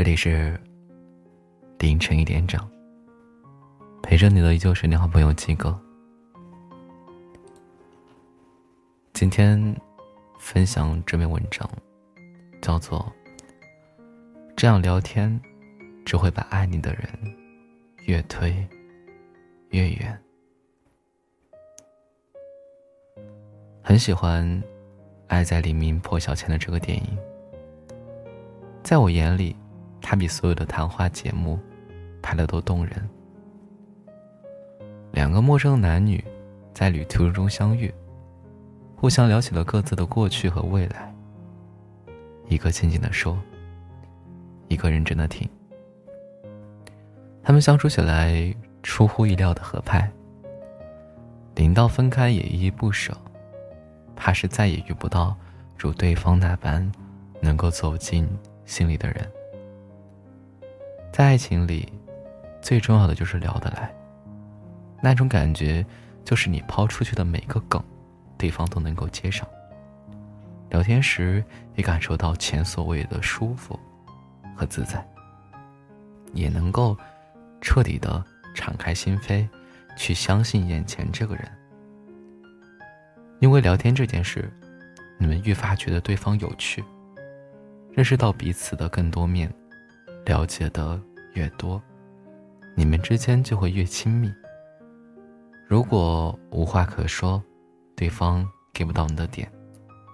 这里是凌晨一点整，陪着你的依旧是你好朋友鸡哥。今天分享这篇文章，叫做《这样聊天只会把爱你的人越推越远》。很喜欢《爱在黎明破晓前》的这个电影，在我眼里。他比所有的谈话节目拍的都动人。两个陌生男女在旅途中相遇，互相聊起了各自的过去和未来。一个静静的说，一个认真的听。他们相处起来出乎意料的合拍。临到分开也依依不舍，怕是再也遇不到如对方那般能够走进心里的人。在爱情里，最重要的就是聊得来。那种感觉，就是你抛出去的每个梗，对方都能够接上。聊天时也感受到前所未有的舒服和自在，也能够彻底的敞开心扉，去相信眼前这个人。因为聊天这件事，你们愈发觉得对方有趣，认识到彼此的更多面。了解的越多，你们之间就会越亲密。如果无话可说，对方给不到你的点，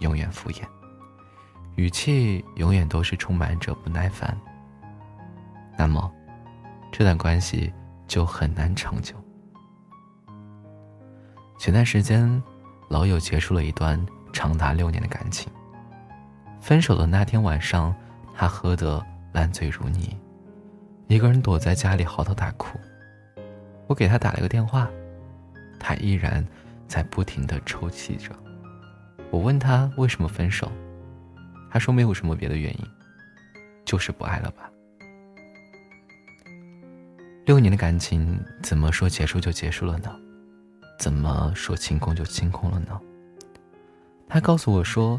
永远敷衍，语气永远都是充满着不耐烦，那么这段关系就很难长久。前段时间，老友结束了一段长达六年的感情。分手的那天晚上，他喝的。烂醉如泥，一个人躲在家里嚎啕大哭。我给他打了个电话，他依然在不停的抽泣着。我问他为什么分手，他说没有什么别的原因，就是不爱了吧。六年的感情，怎么说结束就结束了呢？怎么说清空就清空了呢？他告诉我说，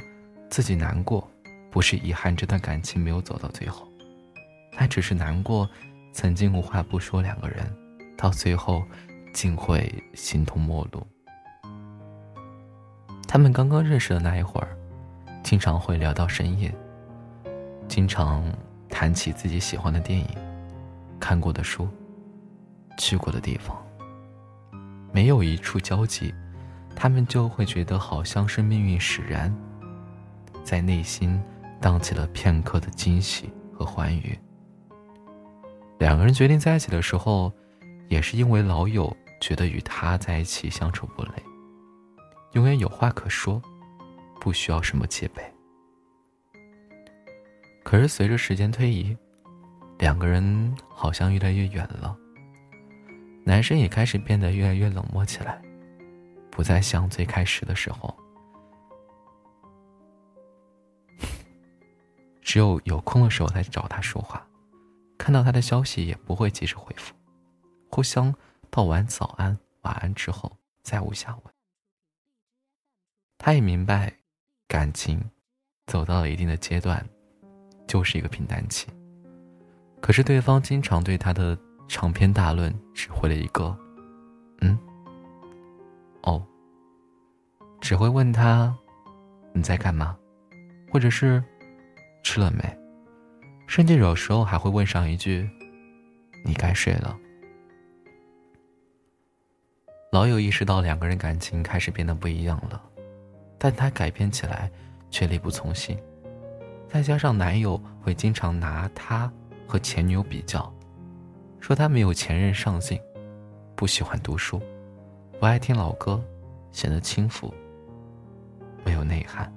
自己难过，不是遗憾这段感情没有走到最后。他只是难过，曾经无话不说两个人，到最后竟会形同陌路。他们刚刚认识的那一会儿，经常会聊到深夜，经常谈起自己喜欢的电影、看过的书、去过的地方。没有一处交集，他们就会觉得好像是命运使然，在内心荡起了片刻的惊喜和欢愉。两个人决定在一起的时候，也是因为老友觉得与他在一起相处不累，永远有话可说，不需要什么戒备。可是随着时间推移，两个人好像越来越远了。男生也开始变得越来越冷漠起来，不再像最开始的时候，只有有空的时候才找他说话。看到他的消息也不会及时回复，互相道完早安、晚安之后再无下文。他也明白，感情走到了一定的阶段，就是一个平淡期。可是对方经常对他的长篇大论只回了一个“嗯，哦”，只会问他你在干嘛，或者是吃了没。甚至有时候还会问上一句：“你该睡了。”老友意识到两个人感情开始变得不一样了，但他改变起来却力不从心。再加上男友会经常拿他和前女友比较，说他没有前任上进，不喜欢读书，不爱听老歌，显得轻浮，没有内涵。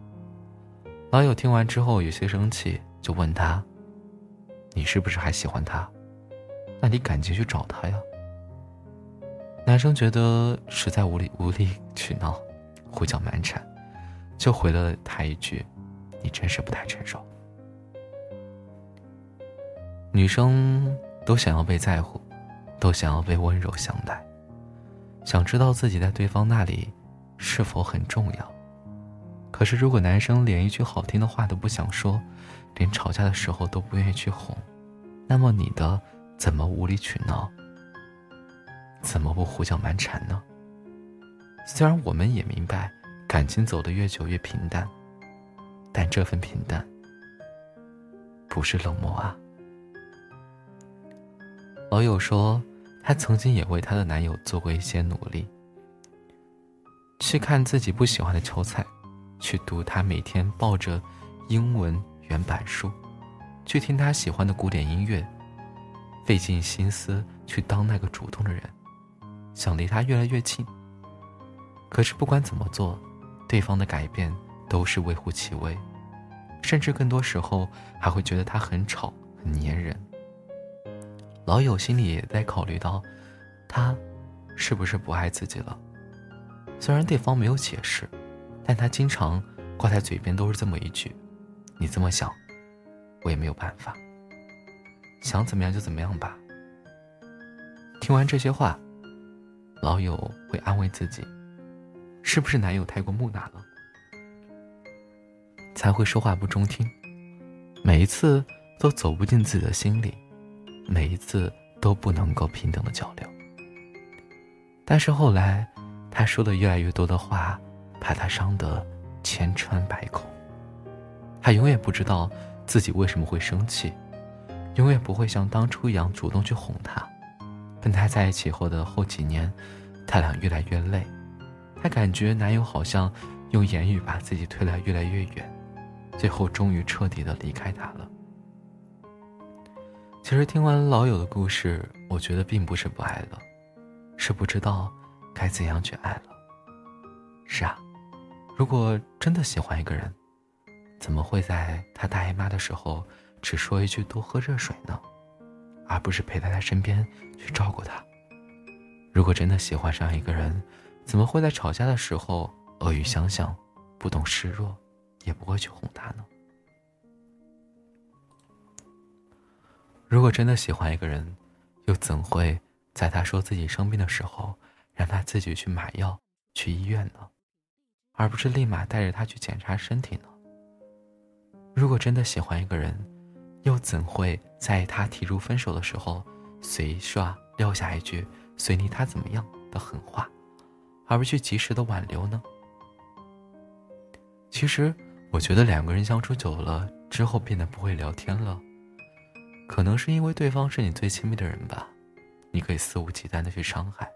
老友听完之后有些生气，就问他。你是不是还喜欢他？那你赶紧去找他呀。男生觉得实在无理无理取闹，胡搅蛮缠，就回了他一句：“你真是不太成熟。”女生都想要被在乎，都想要被温柔相待，想知道自己在对方那里是否很重要。可是如果男生连一句好听的话都不想说，连吵架的时候都不愿意去哄，那么你的怎么无理取闹？怎么不胡搅蛮缠呢？虽然我们也明白，感情走得越久越平淡，但这份平淡不是冷漠啊。老友说，她曾经也为她的男友做过一些努力，去看自己不喜欢的球赛，去读他每天抱着英文原版书，去听他喜欢的古典音乐，费尽心思去当那个主动的人，想离他越来越近。可是不管怎么做，对方的改变都是微乎其微，甚至更多时候还会觉得他很吵、很粘人。老友心里也在考虑到，他是不是不爱自己了？虽然对方没有解释，但他经常挂在嘴边都是这么一句：“你这么想，我也没有办法。想怎么样就怎么样吧。”听完这些话，老友会安慰自己。是不是男友太过木讷了，才会说话不中听？每一次都走不进自己的心里，每一次都不能够平等的交流。但是后来，他说的越来越多的话，怕他伤得千疮百孔。他永远不知道自己为什么会生气，永远不会像当初一样主动去哄他。跟他在一起后的后几年，他俩越来越累。她感觉男友好像用言语把自己推得越来越远，最后终于彻底的离开她了。其实听完老友的故事，我觉得并不是不爱了，是不知道该怎样去爱了。是啊，如果真的喜欢一个人，怎么会在他大姨妈的时候只说一句多喝热水呢？而不是陪在他身边去照顾他？如果真的喜欢上一个人，怎么会在吵架的时候恶语相向，不懂示弱，也不会去哄他呢？如果真的喜欢一个人，又怎会在他说自己生病的时候，让他自己去买药、去医院呢？而不是立马带着他去检查身体呢？如果真的喜欢一个人，又怎会在他提出分手的时候，随刷撂下一句“随你他怎么样”的狠话？而不去及时的挽留呢？其实，我觉得两个人相处久了之后变得不会聊天了，可能是因为对方是你最亲密的人吧，你可以肆无忌惮的去伤害。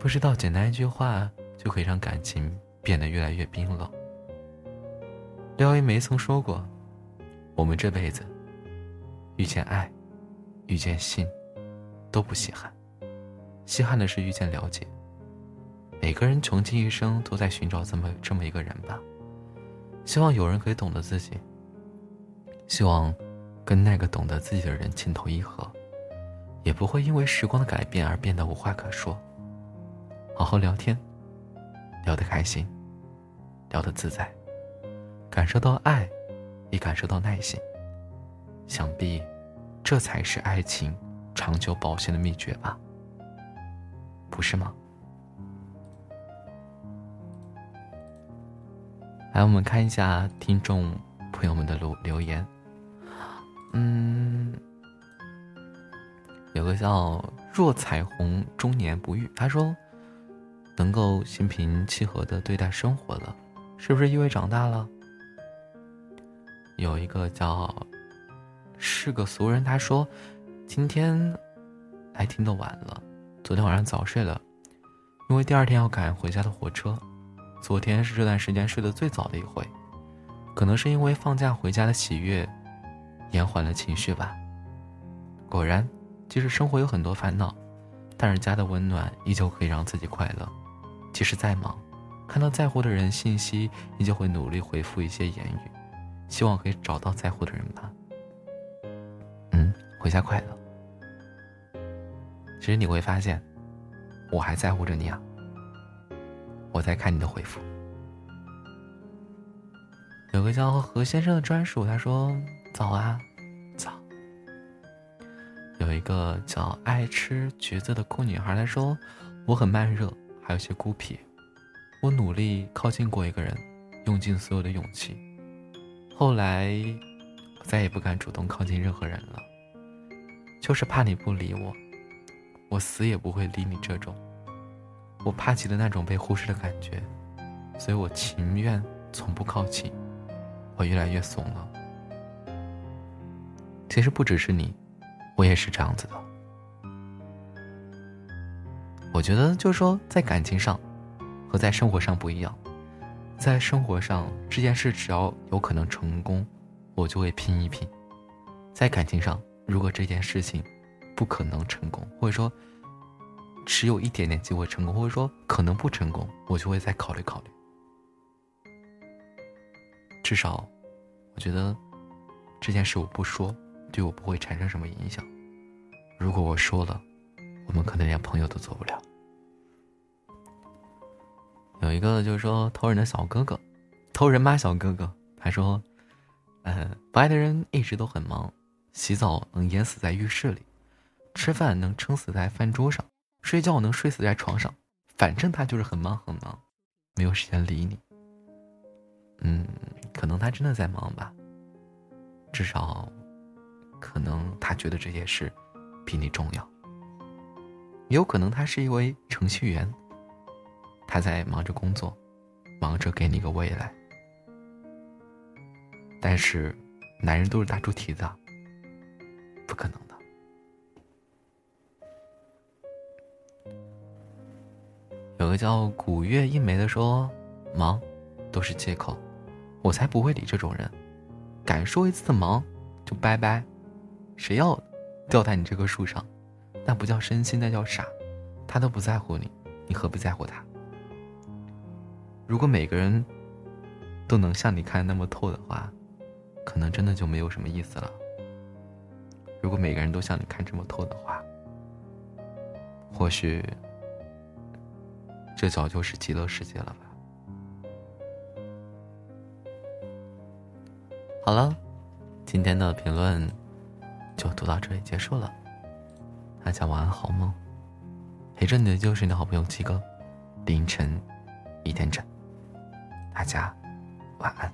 不知道简单一句话就可以让感情变得越来越冰冷。廖一梅曾说过：“我们这辈子遇见爱，遇见性，都不稀罕，稀罕的是遇见了解。”每个人穷尽一生都在寻找这么这么一个人吧，希望有人可以懂得自己，希望跟那个懂得自己的人情投意合，也不会因为时光的改变而变得无话可说。好好聊天，聊得开心，聊得自在，感受到爱，也感受到耐心。想必，这才是爱情长久保鲜的秘诀吧，不是吗？来，我们看一下听众朋友们的留留言。嗯，有个叫若彩虹终年不遇，他说能够心平气和的对待生活了，是不是意味长大了？有一个叫是个俗人，他说今天来听的晚了，昨天晚上早睡了，因为第二天要赶回家的火车。昨天是这段时间睡得最早的一回，可能是因为放假回家的喜悦，延缓了情绪吧。果然，即使生活有很多烦恼，但是家的温暖依旧可以让自己快乐。即使再忙，看到在乎的人信息，你就会努力回复一些言语，希望可以找到在乎的人吧。嗯，回家快乐。其实你会发现，我还在乎着你啊。我在看你的回复。有个叫何先生的专属，他说：“早啊，早。”有一个叫爱吃橘子的酷女孩，她说：“我很慢热，还有些孤僻。我努力靠近过一个人，用尽所有的勇气。后来，我再也不敢主动靠近任何人了，就是怕你不理我，我死也不会理你这种。我怕极了那种被忽视的感觉，所以我情愿从不靠近。我越来越怂了。其实不只是你，我也是这样子的。我觉得就是说，在感情上和在生活上不一样。在生活上，这件事只要有可能成功，我就会拼一拼；在感情上，如果这件事情不可能成功，或者说只有一点点机会成功，或者说可能不成功，我就会再考虑考虑。至少，我觉得这件事我不说，对我不会产生什么影响。如果我说了，我们可能连朋友都做不了。有一个就是说偷人的小哥哥，偷人妈小哥哥，他说：“呃，不爱的人一直都很忙，洗澡能淹死在浴室里，吃饭能撑死在饭桌上，睡觉能睡死在床上，反正他就是很忙很忙，没有时间理你。”嗯，可能他真的在忙吧。至少，可能他觉得这些事比你重要。也有可能他是一位程序员。他在忙着工作，忙着给你个未来。但是，男人都是大猪蹄子，不可能的。有个叫古月一梅的说：“忙，都是借口，我才不会理这种人。敢说一次忙，就拜拜。谁要吊在你这棵树上？那不叫深心，那叫傻。他都不在乎你，你何必在乎他？”如果每个人都能像你看那么透的话，可能真的就没有什么意思了。如果每个人都像你看这么透的话，或许这早就是极乐世界了吧。好了，今天的评论就读到这里结束了。大家晚安，好梦。陪着你的就是你的好朋友七哥，凌晨一点整。大家晚安。